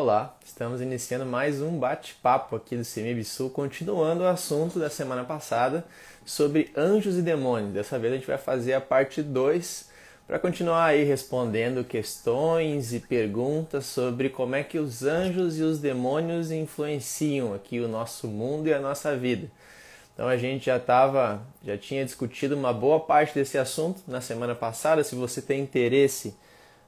Olá, estamos iniciando mais um bate-papo aqui do CMBSU, continuando o assunto da semana passada sobre anjos e demônios. Dessa vez a gente vai fazer a parte 2 para continuar aí respondendo questões e perguntas sobre como é que os anjos e os demônios influenciam aqui o nosso mundo e a nossa vida. Então a gente já estava, já tinha discutido uma boa parte desse assunto na semana passada. Se você tem interesse,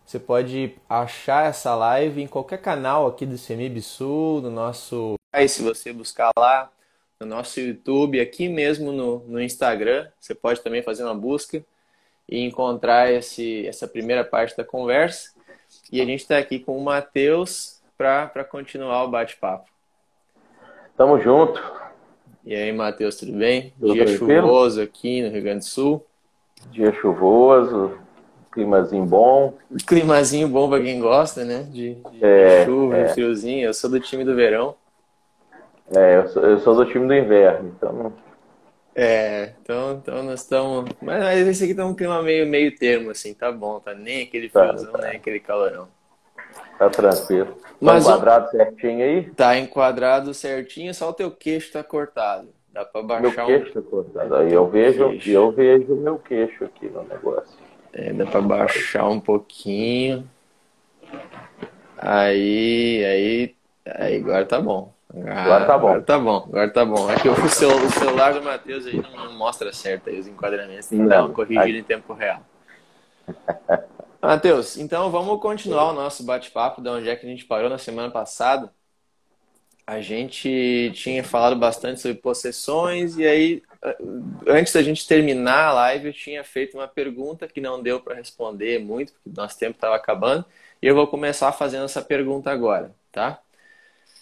você pode achar essa live em qualquer canal aqui do CEMIB Sul, no nosso. Aí, se você buscar lá no nosso YouTube, aqui mesmo no, no Instagram, você pode também fazer uma busca e encontrar esse, essa primeira parte da conversa. E a gente está aqui com o Matheus para continuar o bate-papo. Tamo junto. E aí, Matheus, tudo bem? Tudo Dia tranquilo? chuvoso aqui no Rio Grande do Sul. Dia chuvoso, climazinho bom. Climazinho bom para quem gosta, né? De, de é, chuva, é. friozinho. Eu sou do time do verão. É, eu sou, eu sou do time do inverno, então é, então, então nós estamos. Mas esse aqui tá um clima meio, meio termo, assim, tá bom, tá nem aquele tá, friozão, tá, tá. nem aquele calorão. Tá tranquilo. Tá Mas, enquadrado certinho aí? Tá enquadrado certinho, só o teu queixo tá cortado. Dá pra baixar meu queixo um... tá cortado. Aí eu vejo, queixo. eu vejo meu queixo aqui no negócio. É, dá pra baixar um pouquinho. Aí, aí, aí agora tá bom. Ah, agora tá bom. Agora tá bom, agora tá bom. É que o, o celular do Matheus aí não, não, mostra certo aí os enquadramentos, tem que dar uma corrigida em tempo real. Matheus, então vamos continuar o nosso bate-papo da onde é que a gente parou na semana passada. A gente tinha falado bastante sobre possessões e aí antes da gente terminar a live eu tinha feito uma pergunta que não deu para responder muito porque nosso tempo estava acabando e eu vou começar fazendo essa pergunta agora, tá?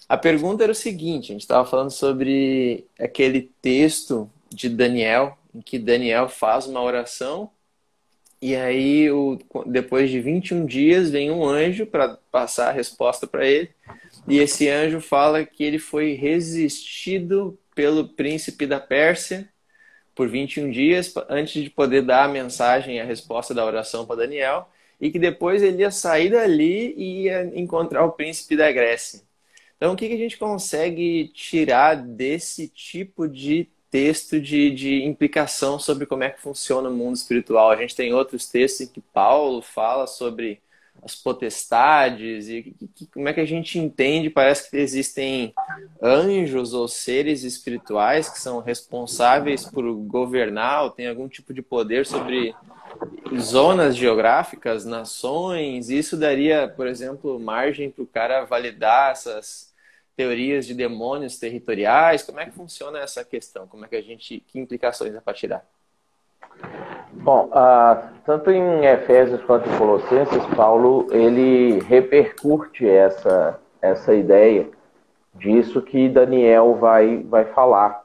A pergunta era o seguinte: a gente estava falando sobre aquele texto de Daniel, em que Daniel faz uma oração e aí, o, depois de 21 dias, vem um anjo para passar a resposta para ele. E esse anjo fala que ele foi resistido pelo príncipe da Pérsia por 21 dias antes de poder dar a mensagem a resposta da oração para Daniel. E que depois ele ia sair dali e ia encontrar o príncipe da Grécia. Então, o que, que a gente consegue tirar desse tipo de texto de, de implicação sobre como é que funciona o mundo espiritual? A gente tem outros textos em que Paulo fala sobre as potestades e como é que a gente entende? Parece que existem anjos ou seres espirituais que são responsáveis por governar ou têm algum tipo de poder sobre zonas geográficas, nações. Isso daria, por exemplo, margem para o cara validar essas teorias de demônios territoriais? Como é que funciona essa questão? Como é que a gente, que implicações é para tirar? Bom, uh, tanto em Efésios quanto em Colossenses, Paulo ele repercute essa essa ideia disso que Daniel vai vai falar.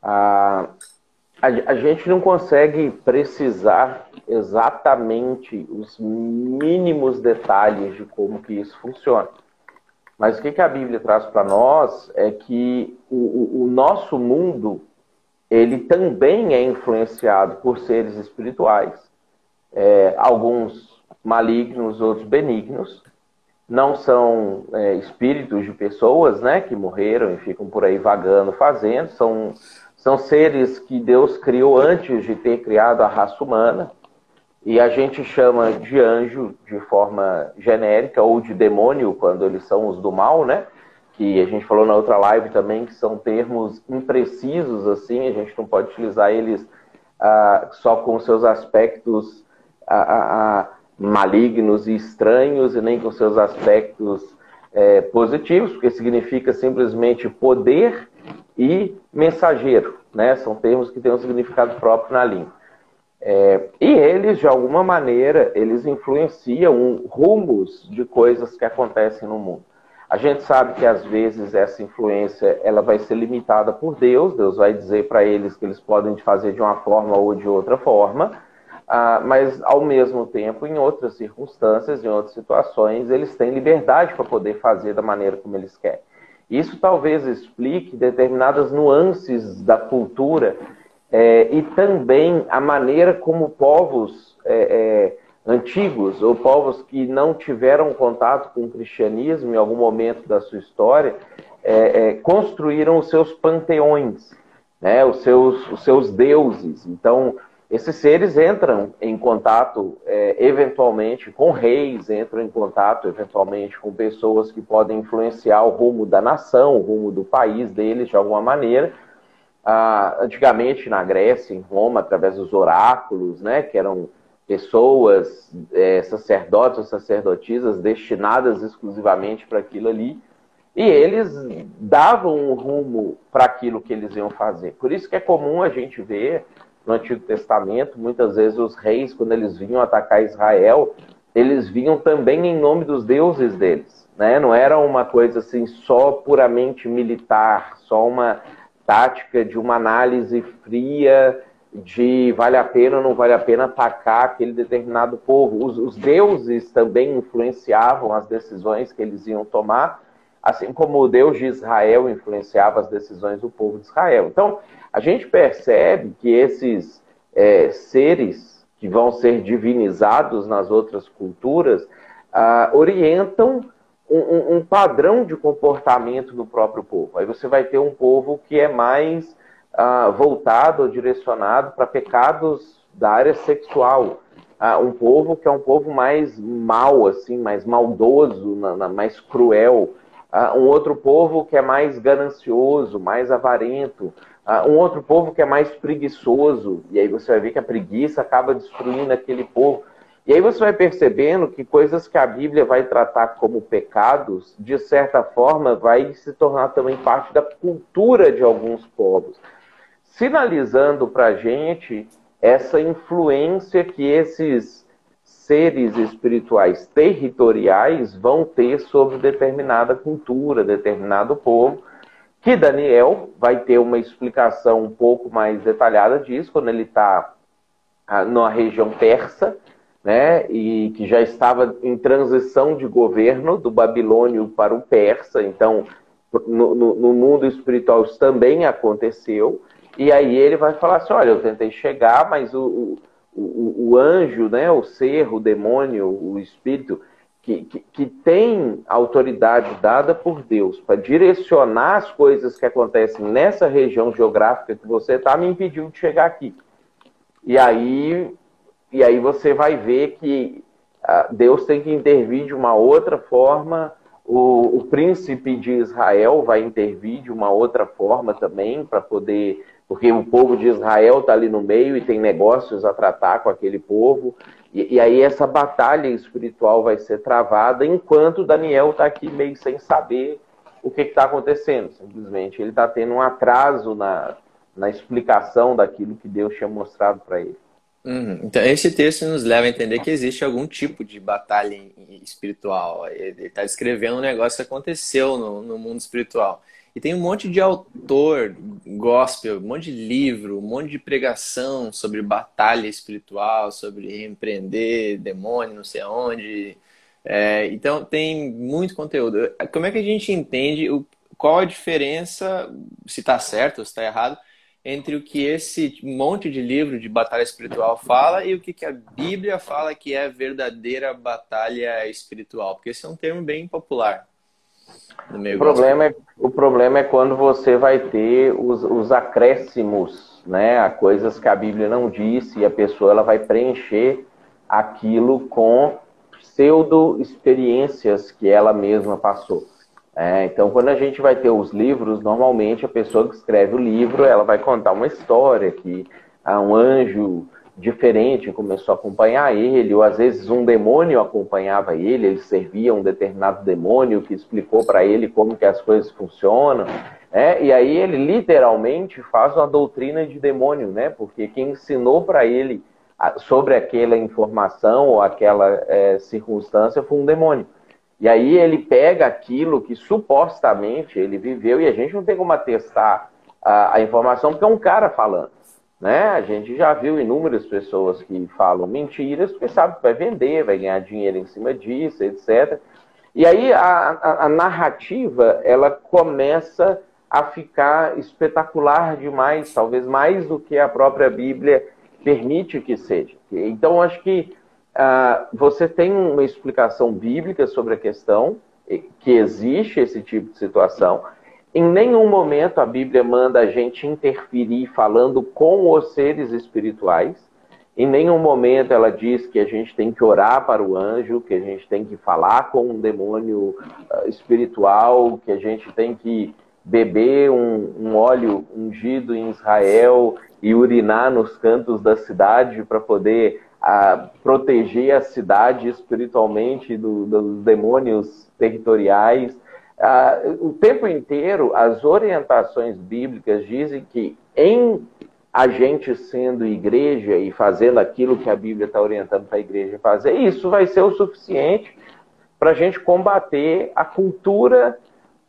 Uh, a, a gente não consegue precisar exatamente os mínimos detalhes de como que isso funciona. Mas o que, que a Bíblia traz para nós é que o, o, nosso mundo ele também é influenciado por seres espirituais, é, alguns malignos, outros benignos. Não são é, espíritos de pessoas né, que morreram e ficam por aí vagando, fazendo. São, são seres que Deus criou antes de ter criado a raça humana. E a gente chama de anjo de forma genérica ou de demônio quando eles são os do mal, né? Que a gente falou na outra live também que são termos imprecisos assim, a gente não pode utilizar eles ah, só com seus aspectos ah, ah, ah malignos e estranhos e nem com seus aspectos é, positivos, porque significa simplesmente poder e mensageiro, né? São termos que têm um significado próprio na língua. É, e eles, de alguma maneira, eles influenciam rumos de coisas que acontecem no mundo. A gente sabe que às vezes essa influência ela vai ser limitada por Deus. Deus vai dizer para eles que eles podem fazer de uma forma ou de outra forma, ah, mas ao mesmo tempo, em outras circunstâncias, em outras situações, eles têm liberdade para poder fazer da maneira como eles querem. Isso talvez explique determinadas nuances da cultura é, e também a maneira como povos é, é, antigos ou povos que não tiveram contato com o cristianismo em algum momento da sua história, é, é, construíram os seus panteões, né, os, seus, os seus deuses. Então, esses seres entram em contato é, eventualmente com reis, entram em contato eventualmente com pessoas que podem influenciar o rumo da nação, o rumo do país deles de alguma maneira. Ah, antigamente na Grécia, em Roma, através dos oráculos, né, que eram pessoas, é, sacerdotes ou sacerdotisas destinadas exclusivamente para aquilo ali, e eles davam um rumo para aquilo que eles iam fazer. Por isso que é comum a gente ver no Antigo Testamento, muitas vezes os reis, quando eles vinham atacar Israel, eles vinham também em nome dos deuses deles. Né? Não era uma coisa assim só puramente militar, só uma tática de uma análise fria de vale a pena ou não vale a pena atacar aquele determinado povo. Os, os, deuses também influenciavam as decisões que eles iam tomar, assim como o Deus de Israel influenciava as decisões do povo de Israel. Então, a gente percebe que esses é, seres que vão ser divinizados nas outras culturas ah, orientam um, um, padrão de comportamento do próprio povo. Aí você vai ter um povo que é mais ah, voltado ou direcionado para pecados da área sexual. Ah, um povo que é um povo mais mal, assim, mais maldoso, na, na, mais cruel. Ah, um outro povo que é mais ganancioso, mais avarento. Um outro povo que é mais preguiçoso. E aí você vai ver que a preguiça acaba destruindo aquele povo. E aí você vai percebendo que coisas que a Bíblia vai tratar como pecados, de certa forma, vai se tornar também parte da cultura de alguns povos. Sinalizando para a gente essa influência que esses seres espirituais territoriais vão ter sobre determinada cultura, determinado povo, que Daniel vai ter uma explicação um pouco mais detalhada disso quando ele está ah, na região persa, né, e que já estava em transição de governo do babilônio para o persa, então no, no, no mundo espiritual isso também aconteceu, e aí ele vai falar assim: olha, eu tentei chegar, mas o, o, o anjo, né, o ser, o demônio, o espírito, que, que, que tem autoridade dada por Deus para direcionar as coisas que acontecem nessa região geográfica que você está, me impediu de chegar aqui. E aí, e aí você vai ver que ah, Deus tem que intervir de uma outra forma. O, o príncipe de Israel vai intervir de uma outra forma também para poder porque o povo de Israel está ali no meio e tem negócios a tratar com aquele povo. E, e aí essa batalha espiritual vai ser travada enquanto Daniel está aqui meio sem saber o que está acontecendo. Simplesmente ele está tendo um atraso na, na explicação daquilo que Deus tinha mostrado para ele. Uhum. Então, esse texto nos leva a entender que existe algum tipo de batalha espiritual. Ele está descrevendo um negócio que aconteceu no, no mundo espiritual. E tem um monte de autor gospel, um monte de livro, um monte de pregação sobre batalha espiritual, sobre empreender, demônio, não sei aonde. É, então tem muito conteúdo. Como é que a gente entende o, qual a diferença, se está certo ou se está errado, entre o que esse monte de livro de batalha espiritual fala e o que, que a Bíblia fala que é verdadeira batalha espiritual? Porque esse é um termo bem popular. O problema, é, o problema é quando você vai ter os, os acréscimos, né, a coisas que a Bíblia não disse, e a pessoa ela vai preencher aquilo com pseudo-experiências que ela mesma passou. É, então, quando a gente vai ter os livros, normalmente a pessoa que escreve o livro, ela vai contar uma história que há um anjo diferente começou a acompanhar ele, ou às vezes um demônio acompanhava ele, ele servia um determinado demônio que explicou para ele como que as coisas funcionam, né? e aí ele literalmente faz uma doutrina de demônio, né? porque quem ensinou para ele sobre aquela informação ou aquela é, circunstância foi um demônio. E aí ele pega aquilo que supostamente ele viveu, e a gente não tem como atestar a, a informação, porque é um cara falando. Né? A gente já viu inúmeras pessoas que falam mentiras porque sabe que vai vender, vai ganhar dinheiro em cima disso, etc. E aí a, a, a narrativa ela começa a ficar espetacular demais, talvez mais do que a própria Bíblia permite que seja. Então acho que ah, você tem uma explicação bíblica sobre a questão, que existe esse tipo de situação. Em nenhum momento a Bíblia manda a gente interferir falando com os seres espirituais. Em nenhum momento ela diz que a gente tem que orar para o anjo, que a gente tem que falar com um demônio uh, espiritual, que a gente tem que beber um, um, óleo ungido em Israel e urinar nos cantos da cidade para poder uh, proteger a cidade espiritualmente do, dos demônios territoriais. Uh, o tempo inteiro, as orientações bíblicas dizem que em a gente sendo igreja e fazendo aquilo que a Bíblia está orientando para a igreja fazer, isso vai ser o suficiente para a gente combater a cultura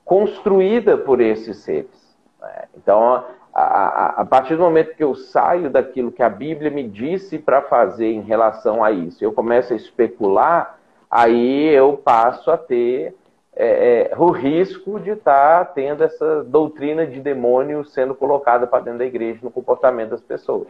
construída por esses seres. Né? Então, a, a, partir do momento que eu saio daquilo que a Bíblia me disse para fazer em relação a isso, eu começo a especular, aí eu passo a ter é, é, o risco de estar tá tendo essa doutrina de demônio sendo colocada para dentro da igreja no comportamento das pessoas.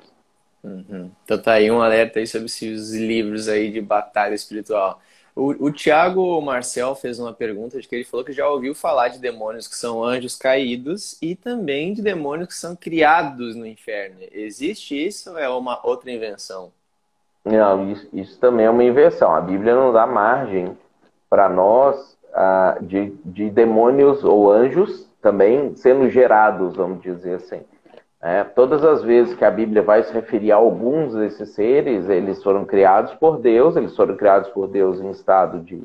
Uhum. Então tá aí um alerta aí sobre os livros aí de batalha espiritual. O, o Tiago Marcel fez uma pergunta de que ele falou que já ouviu falar de demônios que são anjos caídos e também de demônios que são criados no inferno. Existe isso ou é uma outra invenção? Não, isso, isso também é uma invenção. A Bíblia não dá margem para nós ah, de, de demônios ou anjos também sendo gerados, vamos dizer assim. É, todas as vezes que a Bíblia vai se referir a alguns desses seres, eles foram criados por Deus, eles foram criados por Deus em estado de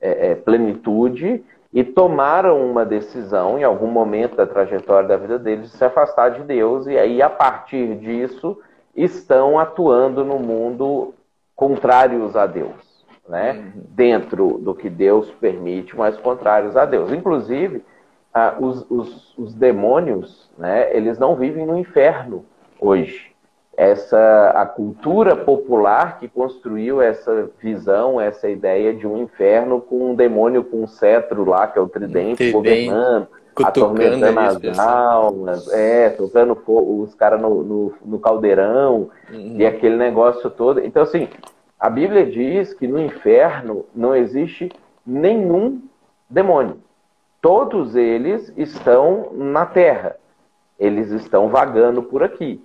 é, é, plenitude e tomaram uma decisão em algum momento da trajetória da vida deles de se afastar de Deus, e aí, a partir disso, estão atuando no mundo contrários a Deus né? Uhum. Dentro do que Deus permite, mas contrários a Deus. Inclusive, ah, os, os, os, demônios, né? Eles não vivem no inferno hoje. Essa a cultura popular que construiu essa visão, essa ideia de um inferno com um demônio com um cetro lá, que é o tridente, governando, atormentando as almas, é, tocando os caras no, no, no, caldeirão uhum. e aquele negócio todo. Então, assim, a Bíblia diz que no inferno não existe nenhum demônio. Todos eles estão na terra. Eles estão vagando por aqui.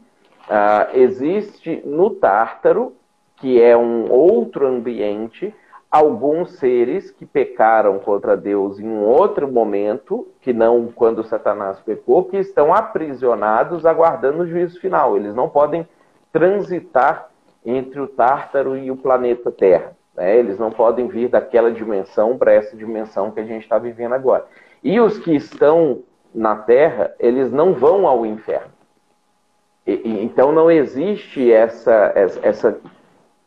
Ah, existe no Tártaro, que é um outro ambiente, alguns seres que pecaram contra Deus em um outro momento, que não quando Satanás pecou, que estão aprisionados aguardando o juízo final. Eles não podem transitar entre o Tártaro e o planeta Terra. Né? Eles não podem vir daquela dimensão para essa dimensão que a gente está vivendo agora. E os que estão na Terra, eles não vão ao inferno. E, e, então não existe essa, essa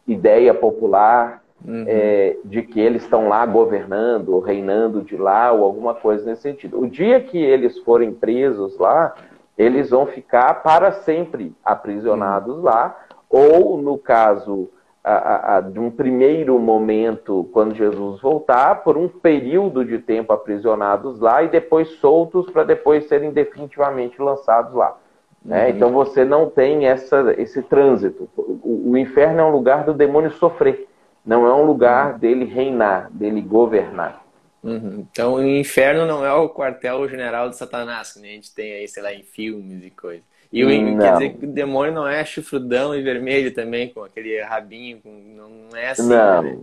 ideia popular uhum. é, de que eles estão lá governando, ou reinando de lá, ou alguma coisa nesse sentido. O dia que eles forem presos lá, eles vão ficar para sempre aprisionados uhum. lá, ou no caso a, a, de um primeiro momento, quando Jesus voltar, por um período de tempo aprisionados lá e depois soltos para depois serem definitivamente lançados lá. Né? Uhum. Então você não tem essa, esse trânsito. O, o, inferno é um lugar do demônio sofrer, não é um lugar uhum. dele reinar, dele governar. Uhum. Então o inferno não é o quartel-general de Satanás, que a gente tem aí, sei lá, em filmes e coisas. E o, não. quer dizer que o demônio não é chifrudão e vermelho também, com aquele rabinho, com, não é assim. Não. Né?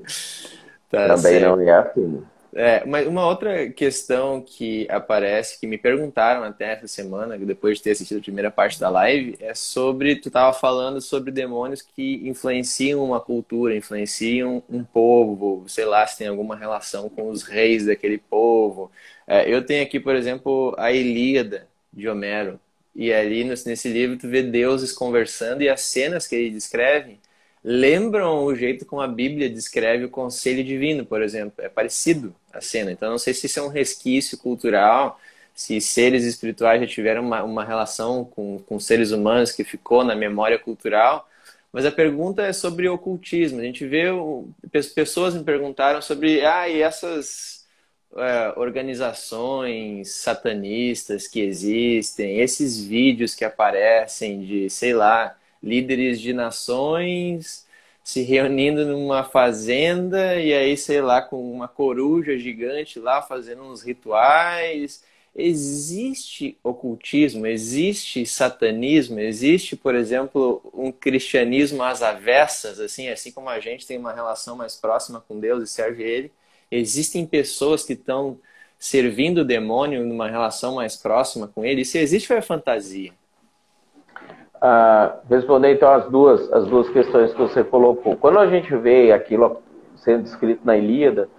Tá também certo. não é assim. É, mas uma outra questão que aparece, que me perguntaram até essa semana, depois de ter assistido a primeira parte da live, é sobre, tu estava falando sobre demônios que influenciam uma cultura, influenciam um povo, sei lá, se tem alguma relação com os reis daquele povo. É, eu tenho aqui, por exemplo, a Ilíada de Homero, e ali nesse livro tu vê deuses conversando e as cenas que ele descreve lembram o jeito como a Bíblia descreve o conselho divino, por exemplo. É parecido a cena. Então não sei se isso é um resquício cultural, se seres espirituais já tiveram uma, uma relação com, com seres humanos que ficou na memória cultural. Mas a pergunta é sobre ocultismo. A gente vê pessoas me perguntaram sobre ah, e essas é, organizações satanistas que existem, esses vídeos que aparecem de, sei lá, líderes de nações se reunindo numa fazenda e aí, sei lá, com uma coruja gigante lá fazendo uns rituais. Existe ocultismo, existe satanismo, existe, por exemplo, um cristianismo às avessas, assim, assim como a gente tem uma relação mais próxima com Deus e serve Ele. Existem pessoas que estão servindo o demônio numa relação mais próxima com Ele. Isso existe ou é fantasia? Ah, então as duas, as duas questões que você colocou. Quando a gente vê aquilo sendo descrito na Ilíada,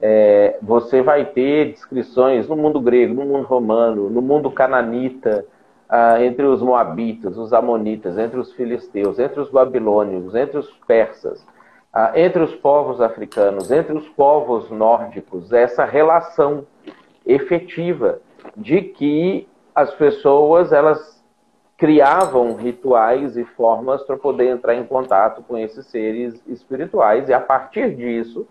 é, você vai ter descrições no mundo grego, no mundo romano, no mundo cananita, ah, entre os moabitas, os amonitas, entre os filisteus, entre os babilônios, entre os persas, ah, entre os povos africanos, entre os povos nórdicos, essa relação efetiva de que as pessoas elas criavam rituais e formas para poder entrar em contato com esses seres espirituais e a partir disso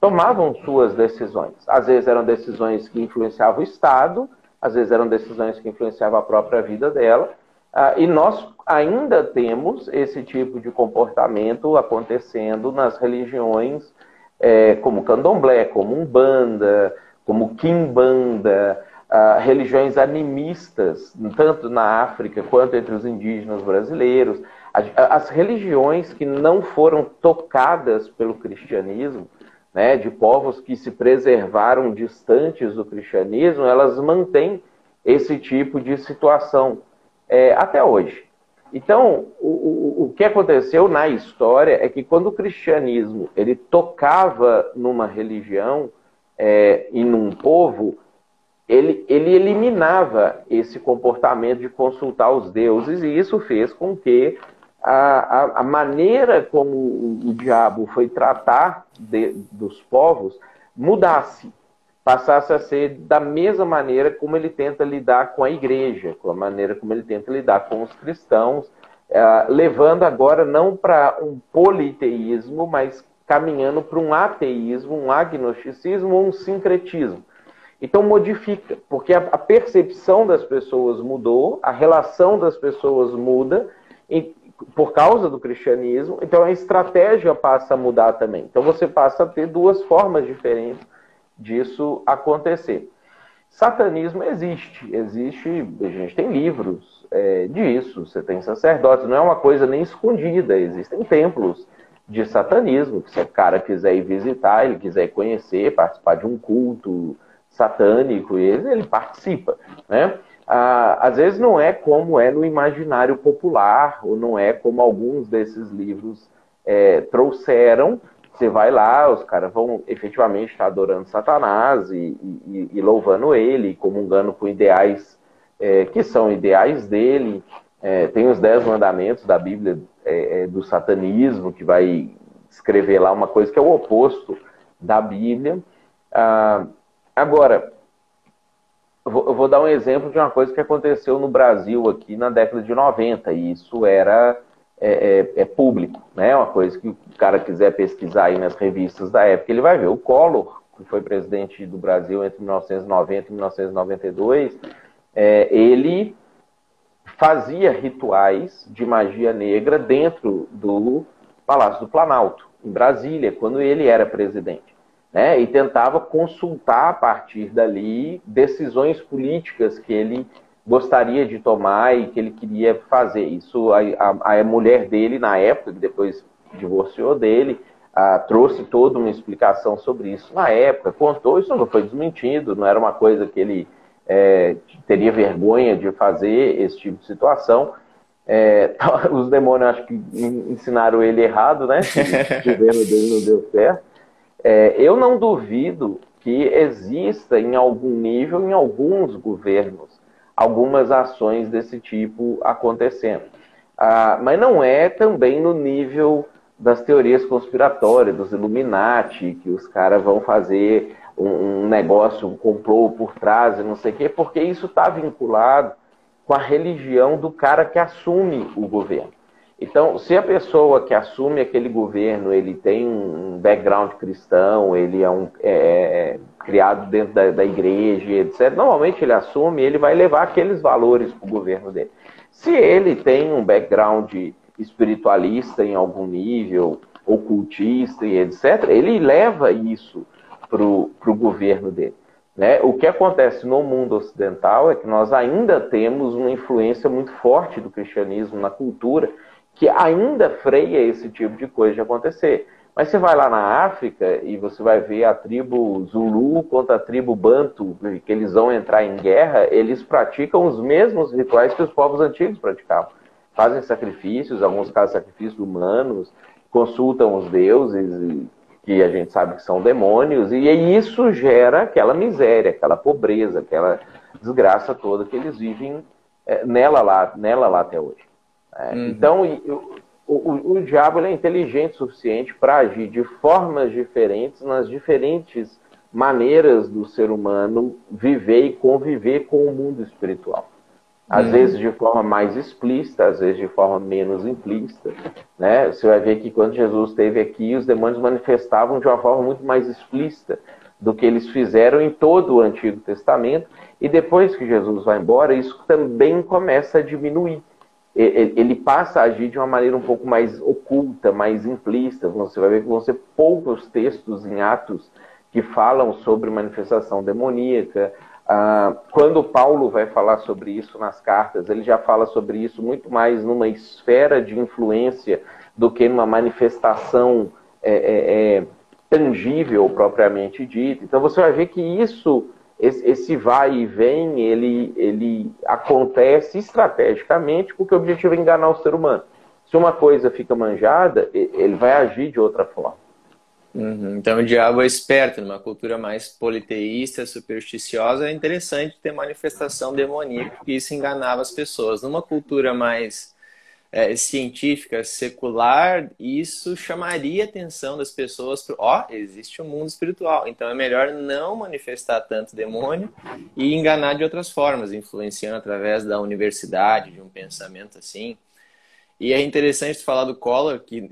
tomavam suas decisões. Às vezes eram decisões que influenciavam o Estado, às vezes eram decisões que influenciavam a própria vida dela. Ah, e nós ainda temos esse tipo de comportamento acontecendo nas religiões é, como candomblé, como umbanda, como quimbanda, uh, religiões animistas, tanto na África quanto entre os indígenas brasileiros. As, as religiões que não foram tocadas pelo cristianismo, né, de povos que se preservaram distantes do cristianismo, elas mantêm esse tipo de situação é, até hoje. Então, o, o, que aconteceu na história é que quando o cristianismo ele tocava numa religião é, e num povo, ele, ele eliminava esse comportamento de consultar os deuses, e isso fez com que a, a, a maneira como o, o, diabo foi tratar de, dos povos mudasse, passasse a ser da mesma maneira como ele tenta lidar com a igreja, com a maneira como ele tenta lidar com os cristãos, uh, levando agora não para um politeísmo, mas caminhando para um ateísmo, um agnosticismo, um sincretismo. Então modifica, porque a, percepção das pessoas mudou, a relação das pessoas muda por causa do cristianismo, então a estratégia passa a mudar também. Então você passa a ter duas formas diferentes disso acontecer. Satanismo existe, existe, a gente tem livros é, disso, você tem sacerdotes, não é uma coisa nem escondida, existem templos de satanismo, que se o cara quiser ir visitar, ele quiser conhecer, participar de um culto, satânico, ele, ele participa, né? Ah, às vezes não é como é no imaginário popular, ou não é como alguns desses livros é, trouxeram. Você vai lá, os caras vão efetivamente estar adorando Satanás e, e, e louvando ele, comungando com ideais é, que são ideais dele. É, tem os dez mandamentos da Bíblia é, é, do satanismo, que vai escrever lá uma coisa que é o oposto da Bíblia. Ah, Agora, eu vou dar um exemplo de uma coisa que aconteceu no Brasil aqui na década de 90, e isso era é, é, é, público, né? Uma coisa que o cara quiser pesquisar aí nas revistas da época, ele vai ver. O Collor, que foi presidente do Brasil entre 1990 e 1992, é, ele fazia rituais de magia negra dentro do Palácio do Planalto, em Brasília, quando ele era presidente né, e tentava consultar a partir dali decisões políticas que ele gostaria de tomar e que ele queria fazer. Isso a, a, a mulher dele na época, que depois divorciou dele, a, trouxe toda uma explicação sobre isso na época, contou, isso não foi desmentido, não era uma coisa que ele é, teria vergonha de fazer esse tipo de situação. É, os demônios acho que ensinaram ele errado, né? O governo dele não deu certo. É, eu não duvido que exista em algum nível, em alguns governos, algumas ações desse tipo acontecendo. Ah, mas não é também no nível das teorias conspiratórias, dos Illuminati, que os caras vão fazer um, um negócio, um complô por trás e não sei o quê, porque isso está vinculado com a religião do cara que assume o governo. Então, se a pessoa que assume aquele governo, ele tem um background cristão, ele é, um, é, é criado dentro da, da, igreja, etc., normalmente ele assume, ele vai levar aqueles valores para o governo dele. Se ele tem um background espiritualista em algum nível, ocultista e etc., ele leva isso para o governo dele. Né? O que acontece no mundo ocidental é que nós ainda temos uma influência muito forte do cristianismo na cultura que ainda freia esse tipo de coisa de acontecer. Mas você vai lá na África e você vai ver a tribo Zulu contra a tribo Bantu, que eles vão entrar em guerra, eles praticam os mesmos rituais que os povos antigos praticavam. Fazem sacrifícios, alguns casos sacrifícios humanos, consultam os deuses, que a gente sabe que são demônios, e isso gera aquela miséria, aquela pobreza, aquela desgraça toda que eles vivem é, nela, lá, nela lá até hoje. É, uhum. Então, o, o, o diabo é inteligente o suficiente para agir de formas diferentes nas diferentes maneiras do ser humano viver e conviver com o mundo espiritual. Às uhum. vezes de forma mais explícita, às vezes de forma menos implícita. Né? Você vai ver que quando Jesus esteve aqui, os demônios manifestavam de uma forma muito mais explícita do que eles fizeram em todo o Antigo Testamento. E depois que Jesus vai embora, isso também começa a diminuir. Ele passa a agir de uma maneira um pouco mais oculta, mais implícita. Você vai ver que vão ser poucos textos em Atos que falam sobre manifestação demoníaca, ah, quando Paulo vai falar sobre isso nas cartas, ele já fala sobre isso muito mais numa esfera de influência do que numa manifestação é, é, é, tangível propriamente dita. Então você vai ver que isso, esse vai e vem, ele, ele acontece estrategicamente porque o objetivo é enganar o ser humano. Se uma coisa fica manjada, ele vai agir de outra forma. Uhum. Então o diabo é esperto, numa cultura mais politeísta, supersticiosa, é interessante ter manifestação demoníaca, porque isso enganava as pessoas. Numa cultura mais é, científica, secular, isso chamaria a atenção das pessoas para, ó, oh, existe um mundo espiritual, então é melhor não manifestar tanto demônio e enganar de outras formas, influenciando através da universidade, de um pensamento assim. E é interessante falar do Collor, que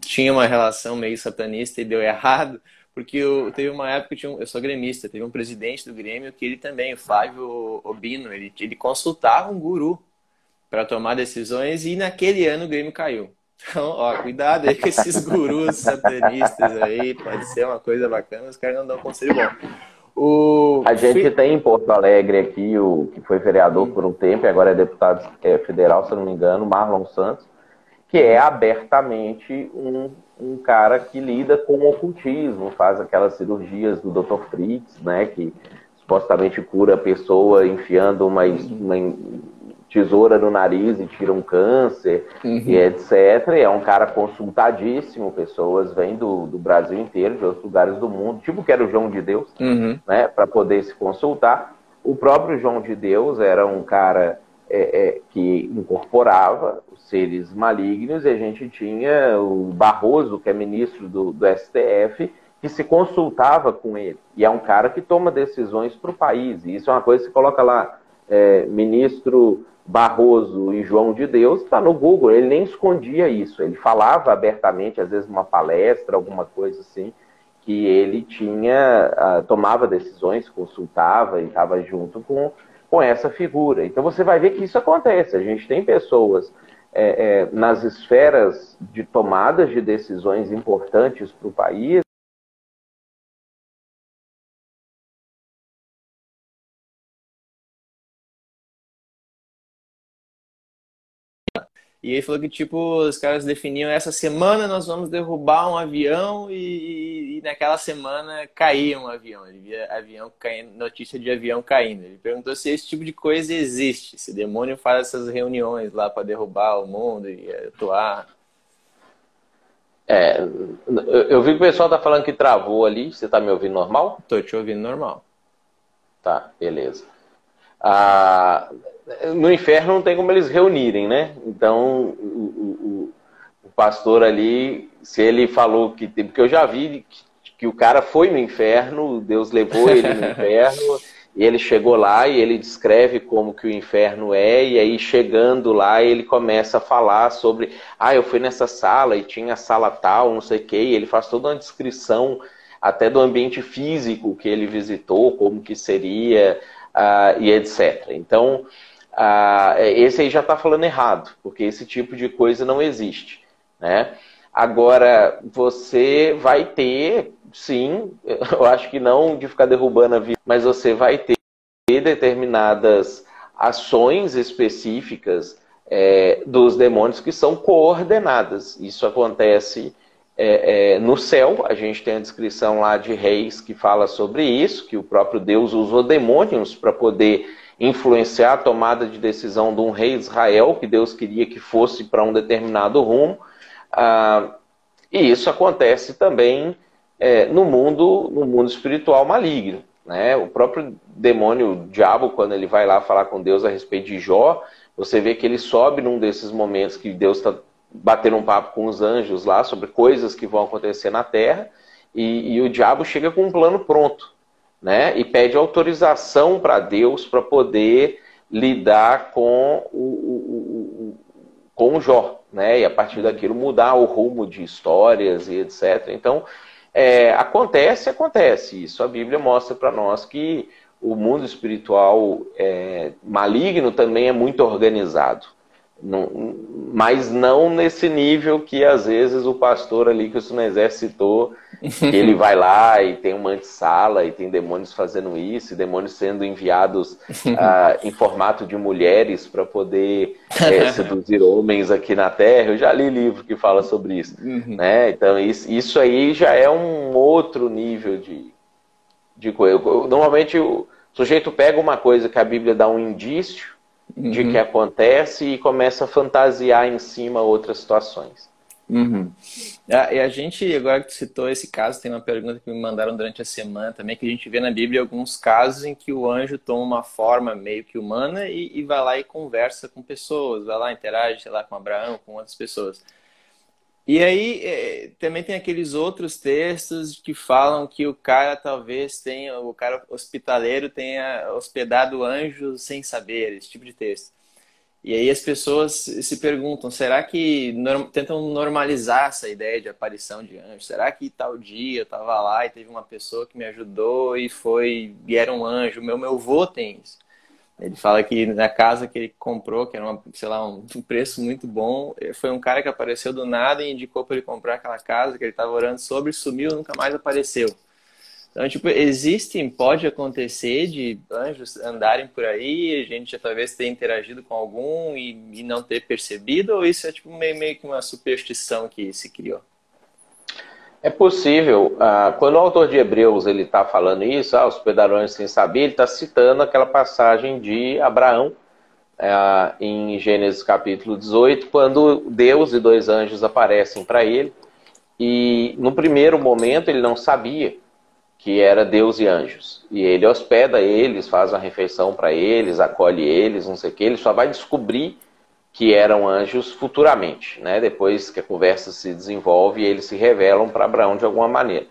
tinha uma relação meio satanista e deu errado, porque eu, teve uma época, eu, um, eu sou gremista, teve um presidente do Grêmio que ele também, o Flávio Obino, ele, ele consultava um guru para tomar decisões e naquele ano o Grêmio caiu. Então, ó, cuidado aí com esses gurus satanistas aí, pode ser uma coisa bacana, os caras não dão conselho bom. O... A gente tem em Porto Alegre aqui o que foi vereador por um tempo e agora é deputado é, federal, se não me engano, Marlon Santos, que é abertamente um, um cara que lida com o ocultismo, faz aquelas cirurgias do Dr. Fritz, né, que supostamente cura a pessoa enfiando uma, uma tesoura no nariz e tira um câncer uhum. e etc. E é um cara consultadíssimo, pessoas vêm do, do Brasil inteiro, de outros lugares do mundo, tipo que era o João de Deus, uhum. né, para poder se consultar. O próprio João de Deus era um cara é, é, que incorporava os seres malignos e a gente tinha o Barroso, que é ministro do, do STF, que se consultava com ele. E é um cara que toma decisões para o país. E isso é uma coisa que você coloca lá, é, ministro Barroso e João de Deus, está no Google, ele nem escondia isso, ele falava abertamente, às vezes numa palestra, alguma coisa assim, que ele tinha, uh, tomava decisões, consultava e estava junto com, com essa figura. Então você vai ver que isso acontece, a gente tem pessoas é, é, nas esferas de tomadas de decisões importantes para o país, E ele falou que, tipo, os caras definiam essa semana nós vamos derrubar um avião e, e naquela semana caía um avião. Ele via avião caindo, notícia de avião caindo. Ele perguntou se esse tipo de coisa existe, se o demônio faz essas reuniões lá para derrubar o mundo e atuar. É, eu vi que o pessoal tá falando que travou ali. Você tá me ouvindo normal? Tô te ouvindo normal. Tá, beleza. Ah, no inferno não tem como eles reunirem, né? Então, o, o, o pastor ali, se ele falou que. Porque eu já vi que, que, o cara foi no inferno, Deus levou ele no inferno, e ele chegou lá e ele descreve como que o inferno é, e aí chegando lá ele começa a falar sobre. Ah, eu fui nessa sala e tinha sala tal, não sei o quê, e ele faz toda uma descrição até do ambiente físico que ele visitou, como que seria, uh, e etc. Então ah, esse aí já está falando errado, porque esse tipo de coisa não existe. Né? Agora, você vai ter, sim, eu acho que não de ficar derrubando a vida, mas você vai ter determinadas ações específicas é, dos demônios que são coordenadas. Isso acontece é, é, no céu, a gente tem a descrição lá de reis que fala sobre isso, que o próprio Deus usou demônios para poder influenciar a tomada de decisão de um rei Israel, que Deus queria que fosse para um determinado rumo. Ah, e isso acontece também é, no mundo no mundo espiritual maligno. Né? O próprio demônio, o diabo, quando ele vai lá falar com Deus a respeito de Jó, você vê que ele sobe num desses momentos que Deus está batendo um papo com os anjos lá sobre coisas que vão acontecer na Terra, e, e o diabo chega com um plano pronto, né? E pede autorização para Deus para poder lidar com o, o, o, com Jó, né? E a partir daquilo mudar o rumo de histórias e etc. Então, é, acontece, acontece isso. A Bíblia mostra para nós que o mundo espiritual é, maligno também é muito organizado. Não, mas não nesse nível que às vezes o pastor ali que o Sunezé citou, ele vai lá e tem uma antessala e tem demônios fazendo isso, e demônios sendo enviados uh, em formato de mulheres para poder é, seduzir homens aqui na Terra. Eu já li livro que fala sobre isso. Uhum. Né? Então isso, isso aí já é um outro nível de, de coisa. Normalmente o sujeito pega uma coisa que a Bíblia dá um indício uhum. de que acontece e começa a fantasiar em cima outras situações. Uhum. Ah, e a gente, agora que citou esse caso, tem uma pergunta que me mandaram durante a semana também, que a gente vê na Bíblia alguns casos em que o anjo toma uma forma meio que humana e, e vai lá e conversa com pessoas, vai lá, interage, sei lá, com Abraão, com outras pessoas. E aí é, também tem aqueles outros textos que falam que o cara talvez tenha, o cara hospitaleiro tenha hospedado anjos sem saber, esse tipo de texto. E aí as pessoas se perguntam, será que tentam normalizar essa ideia de aparição de anjos? Será que tal dia eu estava lá e teve uma pessoa que me ajudou e foi e era um anjo? Meu meu avô tem isso. Ele fala que na casa que ele comprou, que era uma, sei lá, um, preço muito bom, foi um cara que apareceu do nada e indicou para ele comprar aquela casa que ele estava orando sobre, sumiu, nunca mais apareceu. Então, tipo, existem, pode acontecer de anjos andarem por aí, a gente já talvez tenha interagido com algum e, e não ter percebido, ou isso é tipo meio, meio que uma superstição que se criou? É possível. Ah, quando o autor de Hebreus ele está falando isso, ah, os pedarões sem saber, ele está citando aquela passagem de Abraão ah, em Gênesis capítulo 18, quando Deus e dois anjos aparecem para ele. E no primeiro momento ele não sabia que era Deus e anjos. E ele hospeda eles, faz uma refeição para eles, acolhe eles, não sei o que. Ele só vai descobrir que eram anjos futuramente, né? Depois que a conversa se desenvolve, eles se revelam para Abraão de alguma maneira.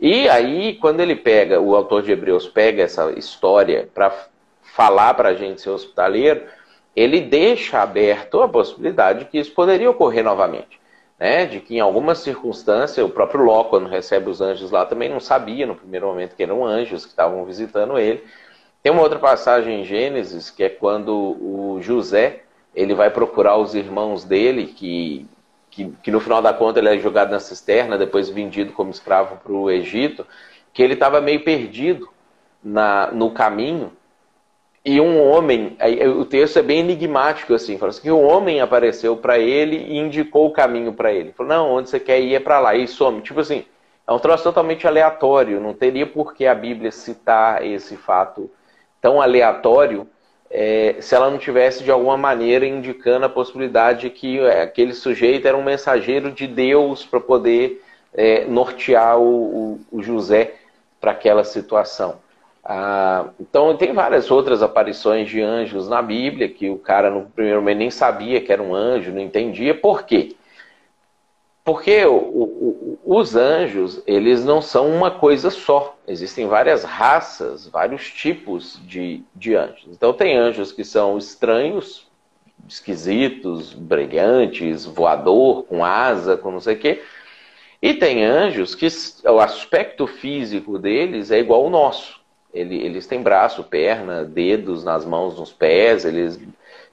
E aí, quando ele pega, o autor de Hebreus pega essa história para falar para a gente ser hospitaleiro, ele deixa aberto a possibilidade de que isso poderia ocorrer novamente. Né? De que em alguma circunstância, o próprio Ló, quando recebe os anjos lá, também não sabia no primeiro momento que eram anjos que estavam visitando ele. Tem uma outra passagem em Gênesis, que é quando o José ele vai procurar os irmãos dele, que, que, que no final da conta ele é jogado na cisterna, depois vendido como escravo para o Egito, que ele estava meio perdido na, no caminho. E um homem, o texto é bem enigmático assim, fala assim, que um homem apareceu para ele e indicou o caminho para ele. Falou, não, onde você quer ir é para lá, e some. Tipo assim, é um troço totalmente aleatório, não teria por que a Bíblia citar esse fato tão aleatório é, se ela não tivesse de alguma maneira indicando a possibilidade de que é, aquele sujeito era um mensageiro de Deus para poder é, nortear o, o, o José para aquela situação. Ah, então tem várias outras aparições de anjos na Bíblia que o cara no primeiro momento nem sabia que era um anjo, não entendia. Por quê? Porque o, o, os anjos, eles não são uma coisa só. Existem várias raças, vários tipos de, de anjos. Então, tem anjos que são estranhos, esquisitos, brilhantes, voador, com asa, com não sei o quê. E tem anjos que o aspecto físico deles é igual ao nosso. Eles têm braço, perna, dedos nas mãos, nos pés, eles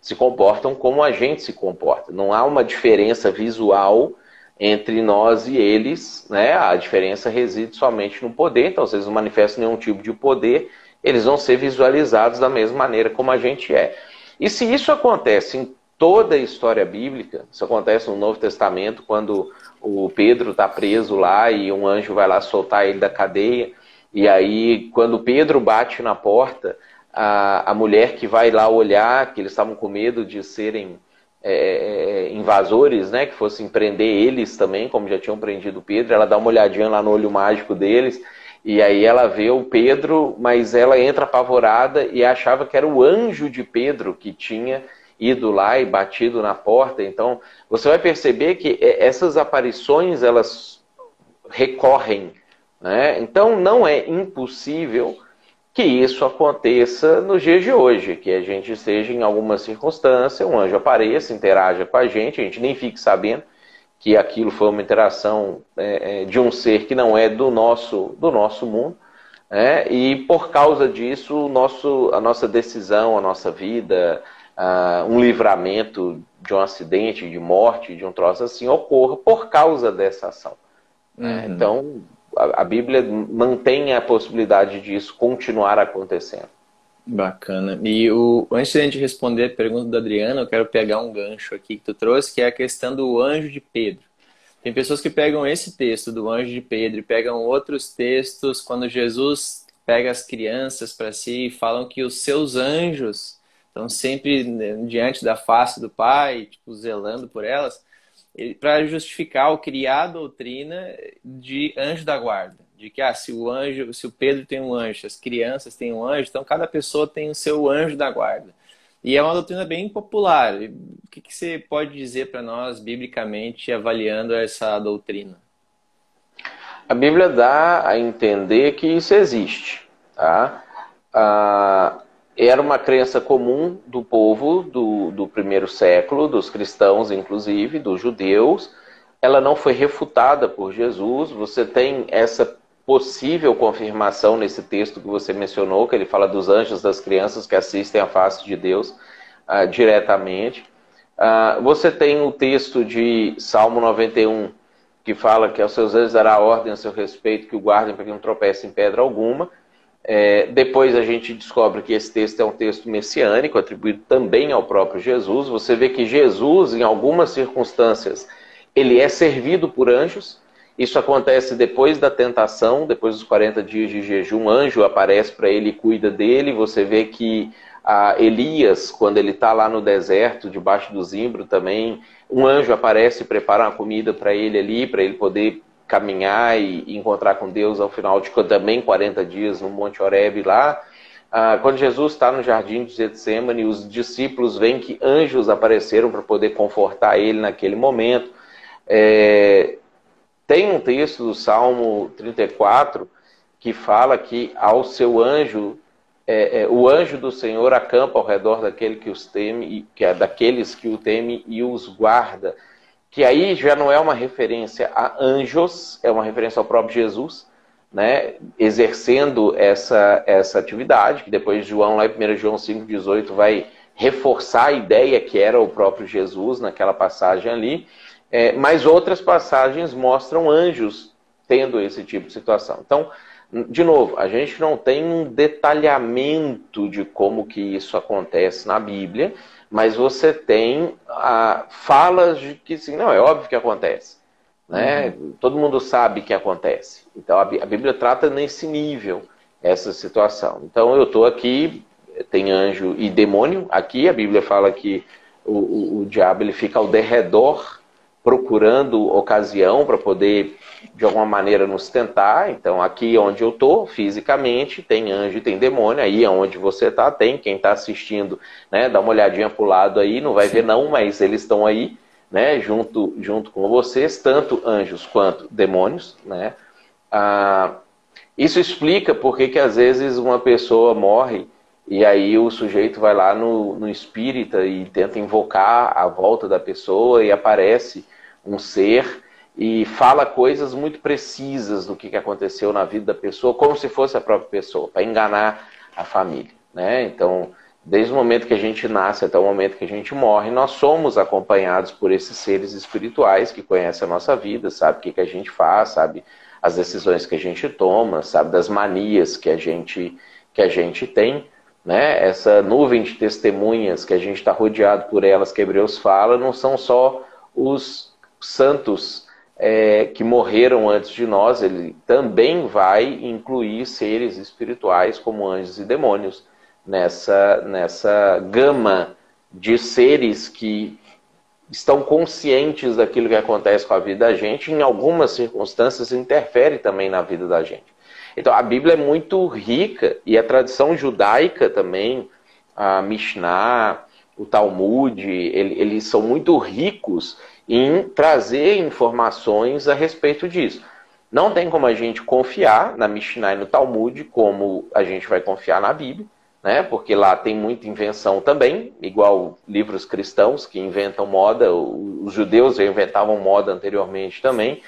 se comportam como a gente se comporta. Não há uma diferença visual entre nós e eles, né, a diferença reside somente no poder, então se eles não manifestam nenhum tipo de poder, eles vão ser visualizados da mesma maneira como a gente é. E se isso acontece em toda a história bíblica, isso acontece no Novo Testamento, quando o Pedro está preso lá e um anjo vai lá soltar ele da cadeia, e aí quando Pedro bate na porta, a, a mulher que vai lá olhar, que eles estavam com medo de serem é, é, invasores, né, que fossem prender eles também, como já tinham prendido Pedro, ela dá uma olhadinha lá no olho mágico deles, e aí ela vê o Pedro, mas ela entra apavorada e achava que era o anjo de Pedro que tinha ido lá e batido na porta. Então, você vai perceber que essas aparições elas recorrem, né? Então, não é impossível que isso aconteça nos dias de hoje, que a gente esteja em alguma circunstância, um anjo apareça, interaja com a gente, a gente nem fique sabendo que aquilo foi uma interação é, é, de um ser que não é do nosso, do nosso mundo, né? e por causa disso, o nosso, a nossa decisão, a nossa vida, uh, um livramento de um acidente, de morte, de um troço assim, ocorra por causa dessa ação. Né? Uhum. Então, a, Bíblia mantém a possibilidade disso continuar acontecendo. Bacana. E o, antes de a gente responder a pergunta da Adriana, eu quero pegar um gancho aqui que tu trouxe, que é a questão do anjo de Pedro. Tem pessoas que pegam esse texto do anjo de Pedro e pegam outros textos quando Jesus pega as crianças para si e falam que os seus anjos estão sempre né, diante da face do Pai, tipo, zelando por elas para justificar o criar a doutrina de anjo da guarda. De que ah, se o anjo, se o Pedro tem um anjo, as crianças têm um anjo, então cada pessoa tem o seu anjo da guarda. E é uma doutrina bem popular. O que, que você pode dizer para nós, biblicamente, avaliando essa doutrina? A Bíblia dá a entender que isso existe. Tá? Ah, era uma crença comum do povo do, do primeiro século, dos cristãos, inclusive, dos judeus. Ela não foi refutada por Jesus. Você tem essa possível confirmação nesse texto que você mencionou, que ele fala dos anjos das crianças que assistem à face de Deus uh, diretamente. Uh, você tem o texto de Salmo 91, que fala que aos seus anjos dará ordem a seu respeito, que o guardem para que não tropece em pedra alguma. É, depois a gente descobre que esse texto é um texto messiânico, atribuído também ao próprio Jesus. Você vê que Jesus, em algumas circunstâncias, ele é servido por anjos. Isso acontece depois da tentação, depois dos 40 dias de jejum, um anjo aparece para ele e cuida dele. Você vê que a Elias, quando ele está lá no deserto, debaixo do zimbro também, um anjo aparece e prepara uma comida para ele ali, para ele poder caminhar e, encontrar com Deus ao final de também 40 dias no Monte Horebe lá. Ah, quando Jesus está no jardim de Getsemane, os discípulos veem que anjos apareceram para poder confortar ele naquele momento. É, tem um texto do Salmo 34 que fala que ao seu anjo, é, é, o anjo do Senhor acampa ao redor daquele que os teme, que é daqueles que o teme e os guarda que aí já não é uma referência a anjos, é uma referência ao próprio Jesus, né, exercendo essa, essa atividade, que depois João, lá em 1 João 5,18, vai reforçar a ideia que era o próprio Jesus naquela passagem ali, é, mas outras passagens mostram anjos tendo esse tipo de situação. Então, de novo, a gente não tem um detalhamento de como que isso acontece na Bíblia, mas você tem ah, falas de que, sim, não, é óbvio que acontece. Né? Uhum. Todo mundo sabe que acontece. Então a Bíblia trata nesse nível essa situação. Então eu estou aqui, tem anjo e demônio. Aqui a Bíblia fala que o, o, o diabo ele fica ao derredor procurando ocasião para poder de alguma maneira nos tentar. Então, aqui onde eu estou, fisicamente, tem anjo e tem demônio. Aí onde você está, tem. Quem está assistindo, né, dá uma olhadinha para o lado aí, não vai Sim. ver não, mas eles estão aí, né, junto, junto com vocês, tanto anjos quanto demônios. Né? Ah, isso explica por que às vezes uma pessoa morre e aí o sujeito vai lá no, no espírita e tenta invocar a volta da pessoa e aparece um ser e fala coisas muito precisas do que aconteceu na vida da pessoa, como se fosse a própria pessoa, para enganar a família. Né? Então, desde o momento que a gente nasce até o momento que a gente morre, nós somos acompanhados por esses seres espirituais que conhecem a nossa vida, sabe o que, que a gente faz, sabe as decisões que a gente toma, sabe das manias que a gente, que a gente tem. Né? Essa nuvem de testemunhas que a gente está rodeado por elas, que Hebreus fala, não são só os santos é, que morreram antes de nós, ele também vai incluir seres espirituais como anjos e demônios nessa, nessa gama de seres que estão conscientes daquilo que acontece com a vida da gente, em algumas circunstâncias interfere também na vida da gente. Então a Bíblia é muito rica e a tradição judaica também, a Mishnah, o Talmud, eles são muito ricos em trazer informações a respeito disso. Não tem como a gente confiar na Mishnah e no Talmud como a gente vai confiar na Bíblia, né? Porque lá tem muita invenção também, igual livros cristãos que inventam moda, os judeus já inventavam moda anteriormente também.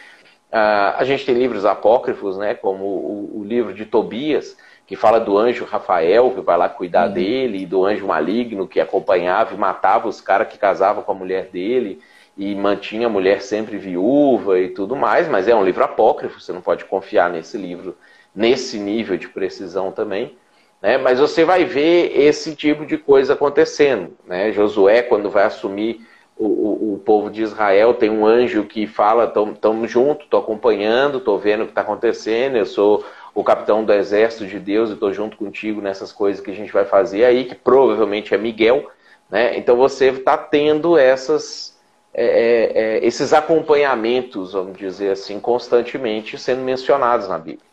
Uh, a gente tem livros apócrifos, né? Como o, o, livro de Tobias, que fala do anjo Rafael, que vai lá cuidar uhum. dele, e do anjo maligno que acompanhava e matava os caras que casavam com a mulher dele e mantinha a mulher sempre viúva e tudo mais, mas é um livro apócrifo, você não pode confiar nesse livro nesse nível de precisão também. Né? Mas você vai ver esse tipo de coisa acontecendo. Né? Josué, quando vai assumir o, o, o povo de Israel, tem um anjo que fala: estamos juntos, estou acompanhando, estou vendo o que está acontecendo, eu sou o capitão do exército de Deus e estou junto contigo nessas coisas que a gente vai fazer aí, que provavelmente é Miguel. Né? Então você está tendo essas, é, é, é, esses acompanhamentos, vamos dizer assim, constantemente sendo mencionados na Bíblia.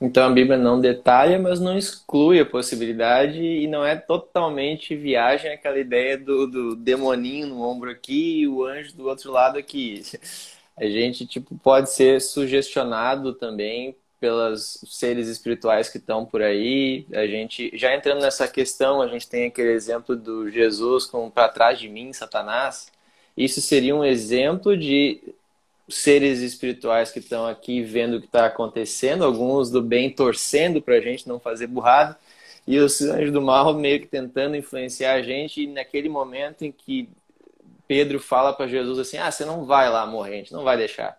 Então a Bíblia não detalha, mas não exclui a possibilidade e não é totalmente viagem aquela ideia do, do demoninho no ombro aqui e o anjo do outro lado aqui. A gente tipo pode ser sugestionado também pelos seres espirituais que estão por aí. A gente já entrando nessa questão, a gente tem aquele exemplo do Jesus com para trás de mim, Satanás. Isso seria um exemplo de seres espirituais que estão aqui vendo o que está acontecendo, alguns do bem torcendo para a gente não fazer burrada, e os anjos do mal meio que tentando influenciar a gente. E naquele momento em que Pedro fala para Jesus assim: Ah, você não vai lá morrer, a gente não vai deixar.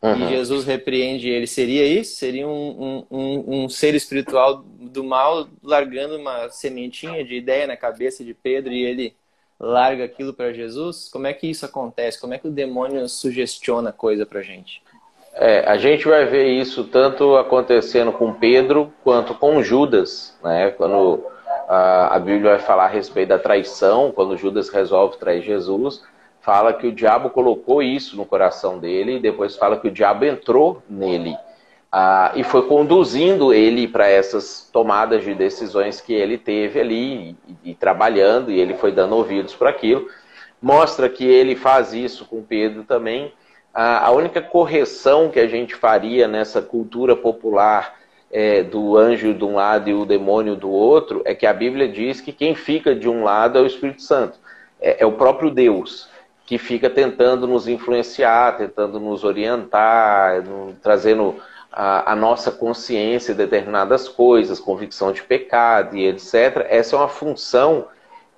Uhum. E Jesus repreende ele. Seria isso? Seria um, um, um, um, ser espiritual do mal largando uma sementinha de ideia na cabeça de Pedro e ele larga aquilo para Jesus? Como é que isso acontece? Como é que o demônio sugestiona coisa para gente? É, a gente vai ver isso tanto acontecendo com Pedro quanto com Judas, né? Quando a, a Bíblia vai falar a respeito da traição, quando Judas resolve trair Jesus, fala que o diabo colocou isso no coração dele e depois fala que o diabo entrou nele. Ah, e foi conduzindo ele para essas tomadas de decisões que ele teve ali, e, e trabalhando, e ele foi dando ouvidos para aquilo. Mostra que ele faz isso com Pedro também. Ah, a única correção que a gente faria nessa cultura popular é, do anjo de um lado e o demônio do outro é que a Bíblia diz que quem fica de um lado é o Espírito Santo, é, é o próprio Deus que fica tentando nos influenciar, tentando nos orientar, no, trazendo a, a, nossa consciência de determinadas coisas, convicção de pecado e etc. Essa é uma função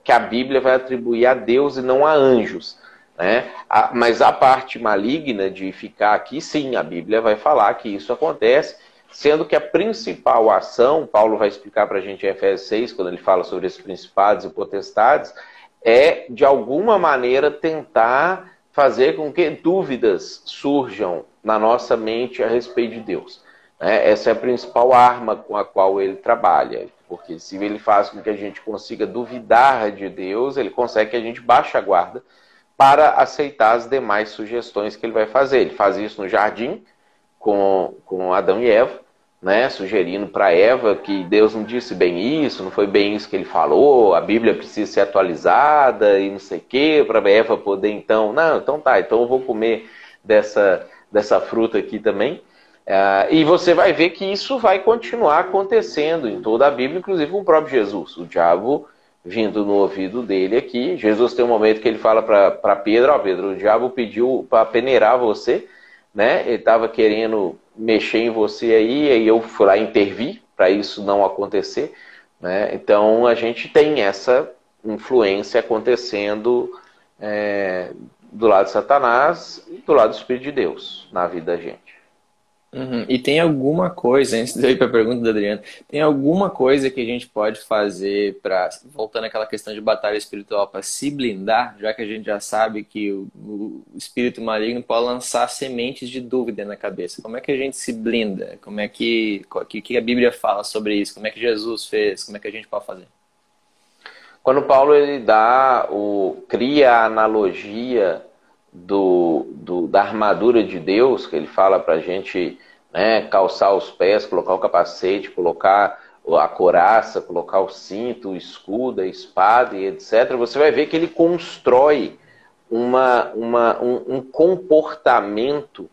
que a Bíblia vai atribuir a Deus e não a anjos. Né? A, mas a parte maligna de ficar aqui, sim, a Bíblia vai falar que isso acontece, sendo que a principal ação, Paulo vai explicar para a gente em Efésios 6, quando ele fala sobre esses principados e potestades, é de alguma maneira tentar fazer com que dúvidas surjam na nossa mente a respeito de Deus. Né? Essa é a principal arma com a qual ele trabalha. Porque se ele faz com que a gente consiga duvidar de Deus, ele consegue que a gente baixe a guarda para aceitar as demais sugestões que ele vai fazer. Ele faz isso no jardim com, com Adão e Eva, né? sugerindo para Eva que Deus não disse bem isso, não foi bem isso que ele falou, a Bíblia precisa ser atualizada e não sei o quê, para Eva poder então, não, então tá, então eu vou comer dessa dessa fruta aqui também. Uh, e você vai ver que isso vai continuar acontecendo em toda a Bíblia, inclusive com o próprio Jesus. O diabo vindo no ouvido dele aqui. Jesus tem um momento que ele fala para Pedro: Ó, oh, Pedro, o diabo pediu para peneirar você, né? Ele estava querendo mexer em você aí, e eu fui lá intervir para isso não acontecer. Né? Então a gente tem essa influência acontecendo é, do lado de Satanás e do lado do Espírito de Deus na vida da gente. Uhum. E tem alguma coisa, antes de ir para a pergunta da Adriana, tem alguma coisa que a gente pode fazer para, voltando àquela questão de batalha espiritual, para se blindar, já que a gente já sabe que o, o, espírito maligno pode lançar sementes de dúvida na cabeça. Como é que a gente se blinda? Como é que, que, que a Bíblia fala sobre isso? Como é que Jesus fez? Como é que a gente pode fazer? Quando Paulo ele dá o cria a analogia do, do, da armadura de Deus, que ele fala para a gente né, calçar os pés, colocar o capacete, colocar a coraça, colocar o cinto, o escudo, a espada e etc., você vai ver que ele constrói uma, uma, um, um comportamento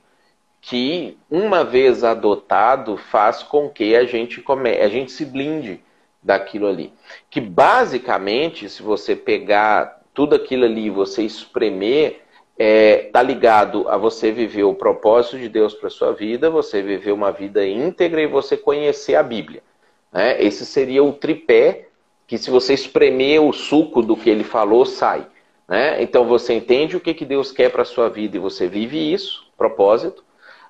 que, uma vez adotado, faz com que a gente, come, a gente se blinde daquilo ali. Que basicamente, se você pegar tudo aquilo ali e você espremer, está é, ligado a você viver o propósito de Deus para sua vida, você viver uma vida íntegra e você conhecer a Bíblia. Né? Esse seria o tripé que, se você espremer o suco do que ele falou, sai. Né? Então você entende o que, que Deus quer para sua vida e você vive isso, propósito.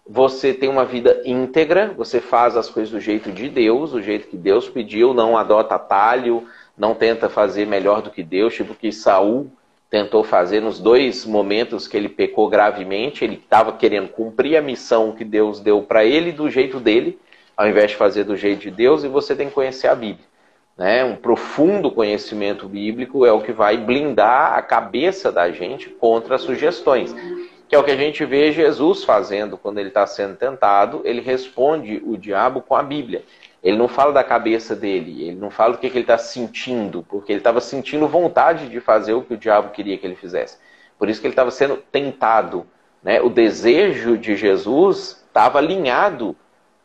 Você tem uma vida íntegra, você faz as coisas do jeito de Deus, do jeito que Deus pediu, não adota atalho, não tenta fazer melhor do que Deus, tipo que Saul tentou fazer nos dois momentos que ele pecou gravemente. Ele estava querendo cumprir a missão que Deus deu para ele do jeito dele, ao invés de fazer do jeito de Deus. E você tem que conhecer a Bíblia. Né? Um profundo conhecimento bíblico é o que vai blindar a cabeça da gente contra as sugestões. Que é o que a gente vê Jesus fazendo quando ele está sendo tentado. Ele responde o diabo com a Bíblia. Ele não fala da cabeça dele, ele não fala do que, que ele está sentindo, porque ele estava sentindo vontade de fazer o que o diabo queria que ele fizesse. Por isso que ele estava sendo tentado. Né? O desejo de Jesus estava alinhado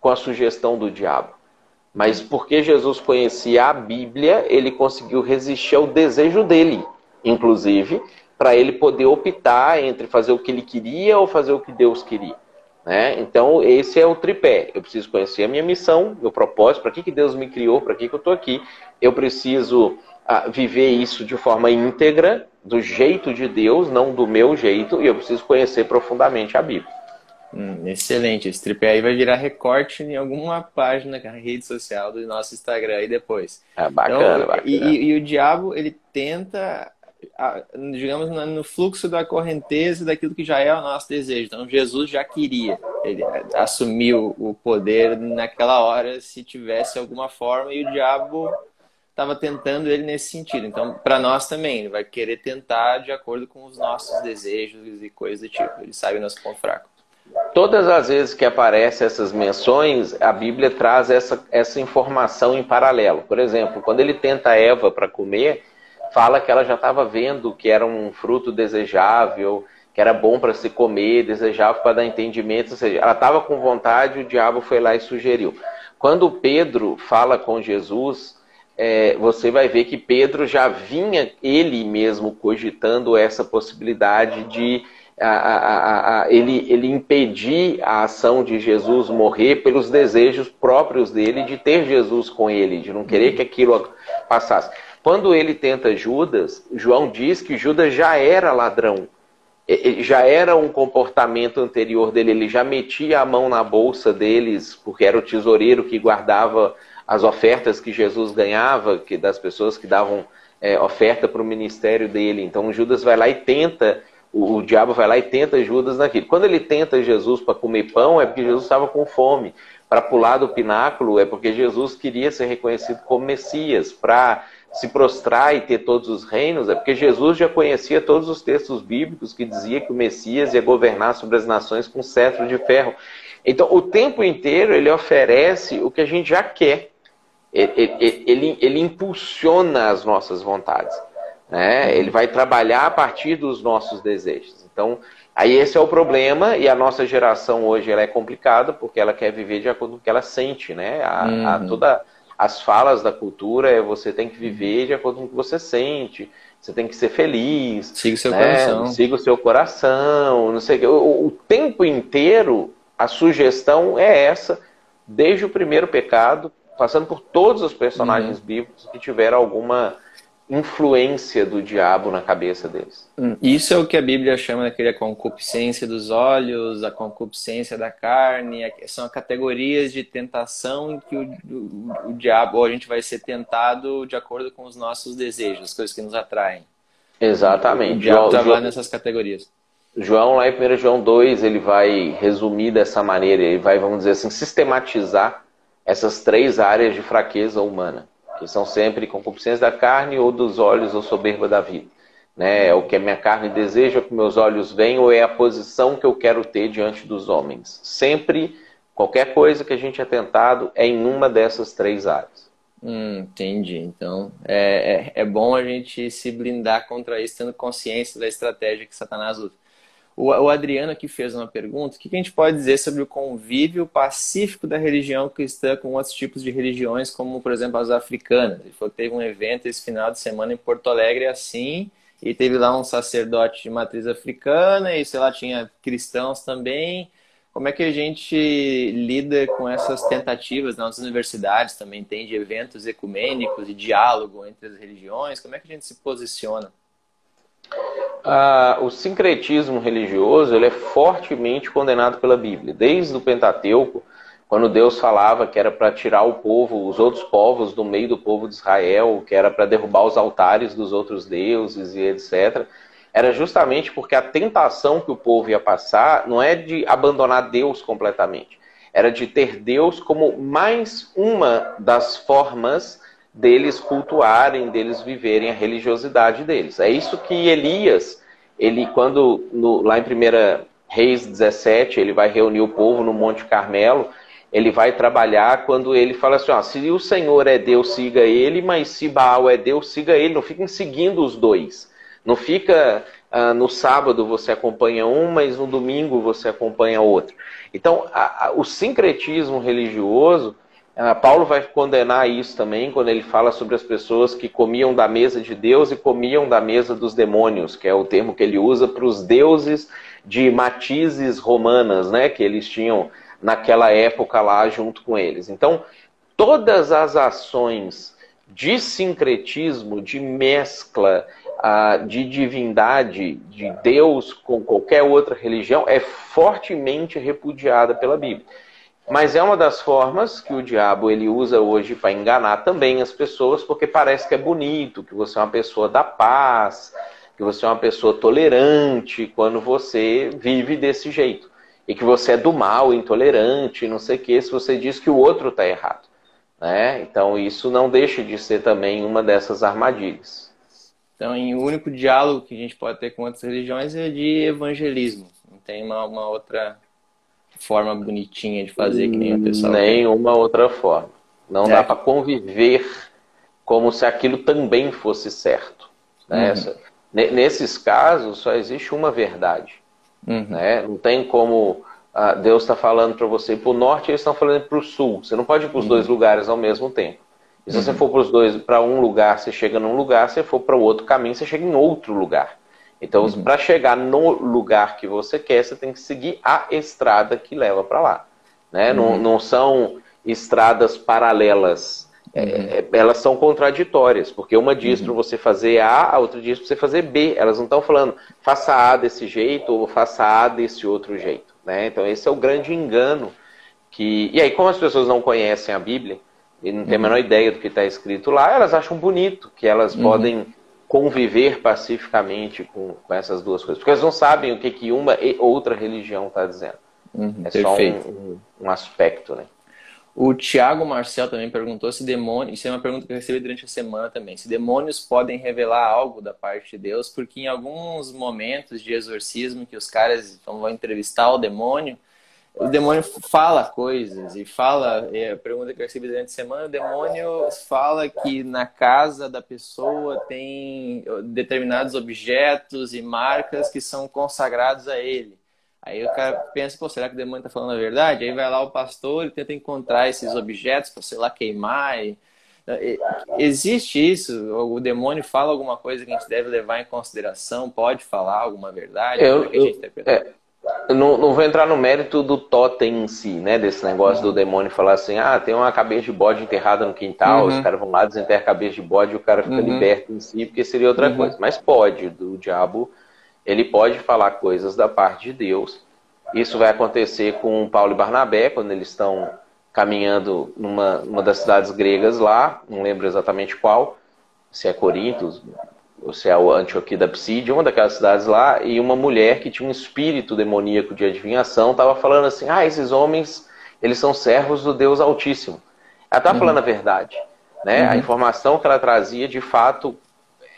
com a sugestão do diabo. Mas porque Jesus conhecia a Bíblia, ele conseguiu resistir ao desejo dele, inclusive, para ele poder optar entre fazer o que ele queria ou fazer o que Deus queria. Né? Então, esse é o tripé. Eu preciso conhecer a minha missão, meu propósito, para que, que Deus me criou, para que, que eu estou aqui. Eu preciso ah, viver isso de forma íntegra, do jeito de Deus, não do meu jeito, e eu preciso conhecer profundamente a Bíblia. Hum, excelente. Esse tripé aí vai virar recorte em alguma página, rede social do nosso Instagram aí depois. É bacana, então, bacana. E, e, o diabo, ele tenta digamos, no fluxo da correnteza daquilo que já é o nosso desejo. Então, Jesus já queria, ele assumiu o poder naquela hora, se tivesse alguma forma, e o diabo estava tentando ele nesse sentido. Então, para nós também, ele vai querer tentar de acordo com os nossos desejos e coisas do tipo. Ele sabe o nosso ponto fraco. Todas as vezes que aparecem essas menções, a Bíblia traz essa, essa informação em paralelo. Por exemplo, quando ele tenta Eva para comer, fala que ela já estava vendo que era um fruto desejável, que era bom para se comer, desejável para dar entendimento, ou seja, ela estava com vontade, o diabo foi lá e sugeriu. Quando Pedro fala com Jesus, é, você vai ver que Pedro já vinha ele mesmo cogitando essa possibilidade de a, a, a, ele, ele impedir a ação de Jesus morrer pelos desejos próprios dele de ter Jesus com ele, de não querer que aquilo passasse. Quando ele tenta Judas, João diz que Judas já era ladrão. Já era um comportamento anterior dele, ele já metia a mão na bolsa deles, porque era o tesoureiro que guardava as ofertas que Jesus ganhava, que das pessoas que davam é, oferta para o ministério dele. Então Judas vai lá e tenta, o, o diabo vai lá e tenta Judas naquilo. Quando ele tenta Jesus para comer pão, é porque Jesus estava com fome. Para pular do pináculo, é porque Jesus queria ser reconhecido como Messias. Para se prostrar e ter todos os reinos, é porque Jesus já conhecia todos os textos bíblicos que dizia que o Messias ia governar sobre as nações com cetro de ferro. Então, o tempo inteiro ele oferece o que a gente já quer. Ele, ele, ele, ele impulsiona as nossas vontades. Né? Ele vai trabalhar a partir dos nossos desejos. Então, aí esse é o problema e a nossa geração hoje ela é complicada porque ela quer viver de acordo com o que ela sente, né? A, uhum. a toda as falas da cultura é você tem que viver de acordo com o que você sente, você tem que ser feliz. Siga o seu né? coração. Siga o seu coração, não sei o, o, o tempo inteiro a sugestão é essa, desde o primeiro pecado passando por todos os personagens uhum. bíblicos que tiveram alguma influência do diabo na cabeça deles. Hum, isso é o que a Bíblia chama daquele concupiscência dos olhos, a concupiscência da carne, são categorias de tentação em que o, o, o diabo, ou a gente vai ser tentado de acordo com os nossos desejos, as coisas que nos atraem. Exatamente. O diabo trabalha nessas categorias. João, lá em 1 João 2, ele vai resumir dessa maneira, ele vai, vamos dizer assim, sistematizar essas três áreas de fraqueza humana que são sempre concupiscência da carne ou dos olhos ou soberba da vida. Né? É o que a minha carne deseja, que meus olhos veem, ou é a posição que eu quero ter diante dos homens. Sempre, qualquer coisa que a gente é tentado é em uma dessas três áreas. Hum, entendi. Então, é, é, é bom a gente se blindar contra isso, tendo consciência da estratégia que Satanás usa. O, o Adriano aqui fez uma pergunta: o que a gente pode dizer sobre o convívio pacífico da religião cristã com outros tipos de religiões, como, por exemplo, as africanas? Ele falou que teve um evento esse final de semana em Porto Alegre assim, e teve lá um sacerdote de matriz africana, e sei lá, tinha cristãos também. Como é que a gente lida com essas tentativas nas universidades também tem de eventos ecumênicos e diálogo entre as religiões? Como é que a gente se posiciona? O sincretismo religioso ele é fortemente condenado pela Bíblia. Desde o Pentateuco, quando Deus falava que era para tirar o povo, os outros povos do meio do povo de Israel, que era para derrubar os altares dos outros deuses e etc. Era justamente porque a tentação que o povo ia passar não é de abandonar Deus completamente, era de ter Deus como mais uma das formas deles cultuarem, deles viverem a religiosidade deles. É isso que Elias, ele quando no, lá em 1 Reis 17, ele vai reunir o povo no Monte Carmelo, ele vai trabalhar quando ele fala assim, ó, se o Senhor é Deus, siga ele, mas se Baal é Deus, siga ele. Não fiquem seguindo os dois. Não fica ah, no sábado você acompanha um, mas no domingo você acompanha outro. Então, a, a, o sincretismo religioso Paulo vai condenar isso também quando ele fala sobre as pessoas que comiam da mesa de Deus e comiam da mesa dos demônios, que é o termo que ele usa para os deuses de matizes romanas, né, que eles tinham naquela época lá junto com eles. Então, todas as ações de sincretismo, de mescla, uh, de divindade, de Deus com qualquer outra religião, é fortemente repudiada pela Bíblia. Mas é uma das formas que o diabo ele usa hoje para enganar também as pessoas, porque parece que é bonito, que você é uma pessoa da paz, que você é uma pessoa tolerante quando você vive desse jeito. E que você é do mal, intolerante, não sei o que, se você diz que o outro está errado. Né? Então isso não deixa de ser também uma dessas armadilhas. Então, o único diálogo que a gente pode ter com outras religiões é de evangelismo. Não tem uma, uma outra forma bonitinha de fazer que nem a pessoa. Nenhuma outra forma. Não é. dá para conviver como se aquilo também fosse certo. Né? Uhum. Nesses casos, só existe uma verdade. Uhum. Né? Não tem como ah, Deus está falando para você ir para o norte e eles estão falando para o sul. Você não pode ir para os uhum. dois lugares ao mesmo tempo. E se você uhum. for para os dois, para um lugar, você chega num lugar, se você for para o outro caminho, você chega em outro lugar. Então, uhum. para chegar no lugar que você quer, você tem que seguir a estrada que leva para lá. Né? Uhum. Não, não são estradas paralelas. É, uhum. É, elas são contraditórias, porque uma diz uhum. para você fazer A, a outra diz para você fazer B. Elas não estão falando faça A desse jeito ou faça A desse outro jeito. Né? Então, esse é o grande engano. que E aí, como as pessoas não conhecem a Bíblia e não têm a menor uhum. ideia do que está escrito lá, elas acham bonito que elas uhum. podem conviver pacificamente com, com, essas duas coisas. Porque eles não sabem o que, que uma e outra religião está dizendo. Uhum, é perfeito. só um, um, aspecto, né? O Tiago Marcel também perguntou se demônios, isso é uma pergunta que eu recebi durante a semana também, se demônios podem revelar algo da parte de Deus, porque em alguns momentos de exorcismo que os caras vão entrevistar o demônio, o demônio fala coisas e fala, é, a pergunta que eu recebi durante a semana, o demônio fala que na casa da pessoa tem determinados objetos e marcas que são consagrados a ele. Aí o cara pensa, pô, será que o demônio está falando a verdade? Aí vai lá o pastor e tenta encontrar esses objetos para, sei lá, queimar. E... Existe isso? O demônio fala alguma coisa que a gente deve levar em consideração? Pode falar alguma verdade? Eu, eu, é, não, não vou entrar no mérito do totem em si, né? Desse negócio do demônio falar assim, ah, tem uma cabeça de bode enterrada no quintal, uhum. os caras vão lá, desenterram a cabeça de bode e o cara fica uhum. liberto em si, porque seria outra uhum. coisa. Mas pode, do diabo, ele pode falar coisas da parte de Deus. Isso vai acontecer com Paulo e Barnabé, quando eles estão caminhando numa, numa das cidades gregas lá, não lembro exatamente qual, se é Corinto, ou se é o Antioquia da Psídia, uma daquelas cidades lá, e uma mulher que tinha um espírito demoníaco de adivinhação estava falando assim: ah, esses homens, eles são servos do Deus Altíssimo. Ela estava uhum. falando a verdade. Né? Uhum. A informação que ela trazia, de fato,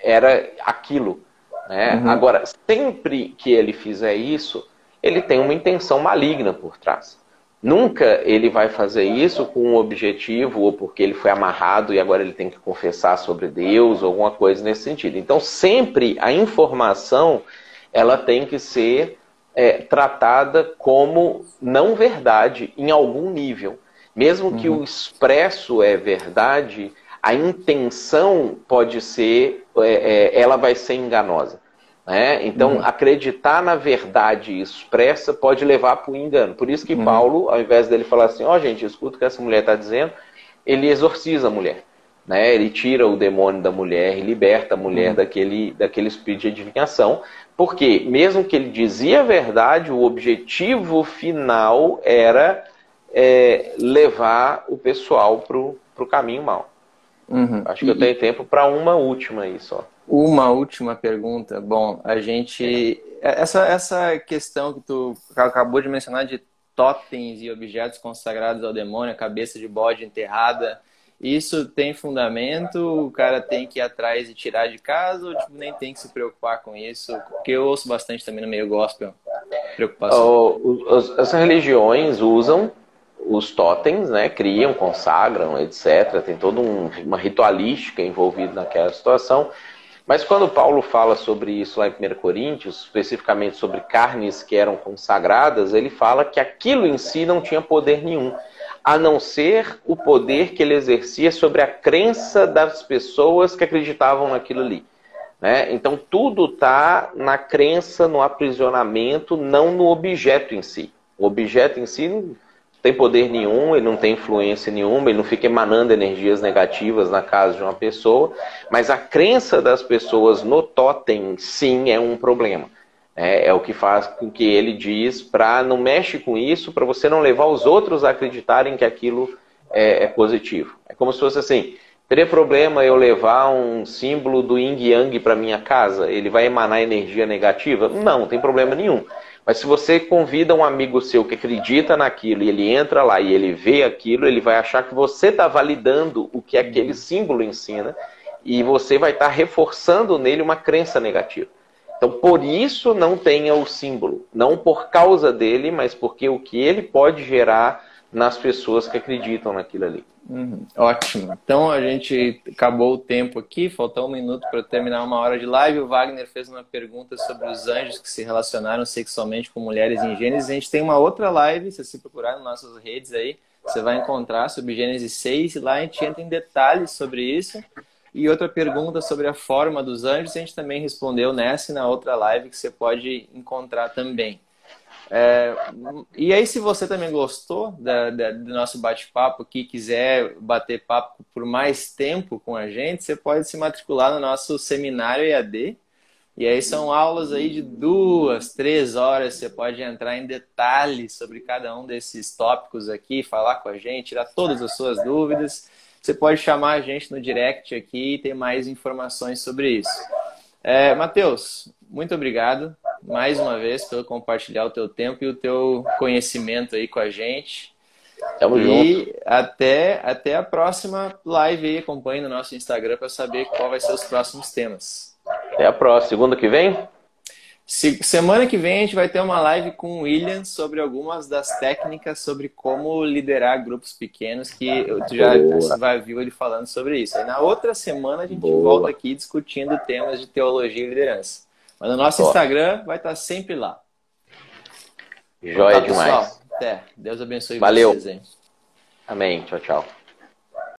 era aquilo. Né? Uhum. Agora, sempre que ele fizer isso, ele tem uma intenção maligna por trás. Nunca ele vai fazer isso com um objetivo ou porque ele foi amarrado e agora ele tem que confessar sobre Deus ou alguma coisa nesse sentido. Então, sempre a informação ela tem que ser é, tratada como não verdade em algum nível. Mesmo que uhum. o expresso é verdade, a intenção pode ser, é, é, ela vai ser enganosa. Né? Então, uhum. acreditar na verdade expressa pode levar para o engano. Por isso que uhum. Paulo, ao invés dele falar assim, ó oh, gente, escuta o que essa mulher está dizendo, ele exorciza a mulher. Né? Ele tira o demônio da mulher e liberta a mulher uhum. daquele, daquele espírito de adivinhação. Porque, mesmo que ele dizia a verdade, o objetivo final era é, levar o pessoal para o caminho mal. Uhum. Acho que e, eu tenho tempo para uma última aí só. Uma última pergunta. Bom, a gente. Essa, essa questão que tu acabou de mencionar de totens e objetos consagrados ao demônio, a cabeça de bode enterrada, isso tem fundamento? O cara tem que ir atrás e tirar de casa ou tipo, nem tem que se preocupar com isso? Porque eu ouço bastante também no meio gospel preocupação. Oh, as religiões usam os totens, né? Criam, consagram, etc. Tem toda um, uma ritualística envolvida naquela situação. Mas quando Paulo fala sobre isso lá em 1 Coríntios, especificamente sobre carnes que eram consagradas, ele fala que aquilo em si não tinha poder nenhum, a não ser o poder que ele exercia sobre a crença das pessoas que acreditavam naquilo ali. Né? Então tudo está na crença, no aprisionamento, não no objeto em si. O objeto em si tem poder nenhum, ele não tem influência nenhuma, ele não fica emanando energias negativas na casa de uma pessoa, mas a crença das pessoas no totem, sim, é um problema. É, é o que faz com que ele diz para não mexe com isso, para você não levar os outros a acreditarem que aquilo é, é, positivo. É como se fosse assim, teria problema eu levar um símbolo do yin yang para minha casa? Ele vai emanar energia negativa? Não, não tem problema nenhum. Mas se você convida um amigo seu que acredita naquilo e ele entra lá e ele vê aquilo, ele vai achar que você está validando o que aquele símbolo ensina e você vai estar tá reforçando nele uma crença negativa. Então, por isso não tenha o símbolo, não por causa dele, mas porque o que ele pode gerar nas pessoas que acreditam naquilo ali. Uhum, ótimo. Então a gente acabou o tempo aqui, faltou um minuto para terminar uma hora de live. O Wagner fez uma pergunta sobre os anjos que se relacionaram sexualmente com mulheres em Gênesis. A gente tem uma outra live, se você procurar nas nossas redes aí, você vai encontrar sobre Gênesis 6 e lá a gente entra em detalhes sobre isso. E outra pergunta sobre a forma dos anjos, a gente também respondeu nessa e na outra live que você pode encontrar também. É, e aí, se você também gostou da, da, do nosso bate-papo aqui, quiser bater papo por mais tempo com a gente, você pode se matricular no nosso seminário EAD. E aí são aulas aí de duas, três horas. Você pode entrar em detalhes sobre cada um desses tópicos aqui, falar com a gente, tirar todas as suas dúvidas. Você pode chamar a gente no direct aqui e ter mais informações sobre isso. É, Matheus, muito obrigado mais uma vez pelo compartilhar o teu tempo e o teu conhecimento aí com a gente. Tamo e junto. Até, até a próxima live aí. Acompanhe no nosso Instagram para saber qual vai ser os próximos temas. Até a próxima. Segunda que vem? Se, semana que vem a gente vai ter uma live com o William sobre algumas das técnicas sobre como liderar grupos pequenos que tu já Boa. vai viu ele falando sobre isso. Aí na outra semana a gente Boa. volta aqui discutindo temas de teologia e liderança. Mas no nosso Instagram vai estar sempre lá. Joia então, tá, demais. Até. Deus abençoe Valeu. vocês. Hein? Amém. Tchau, tchau.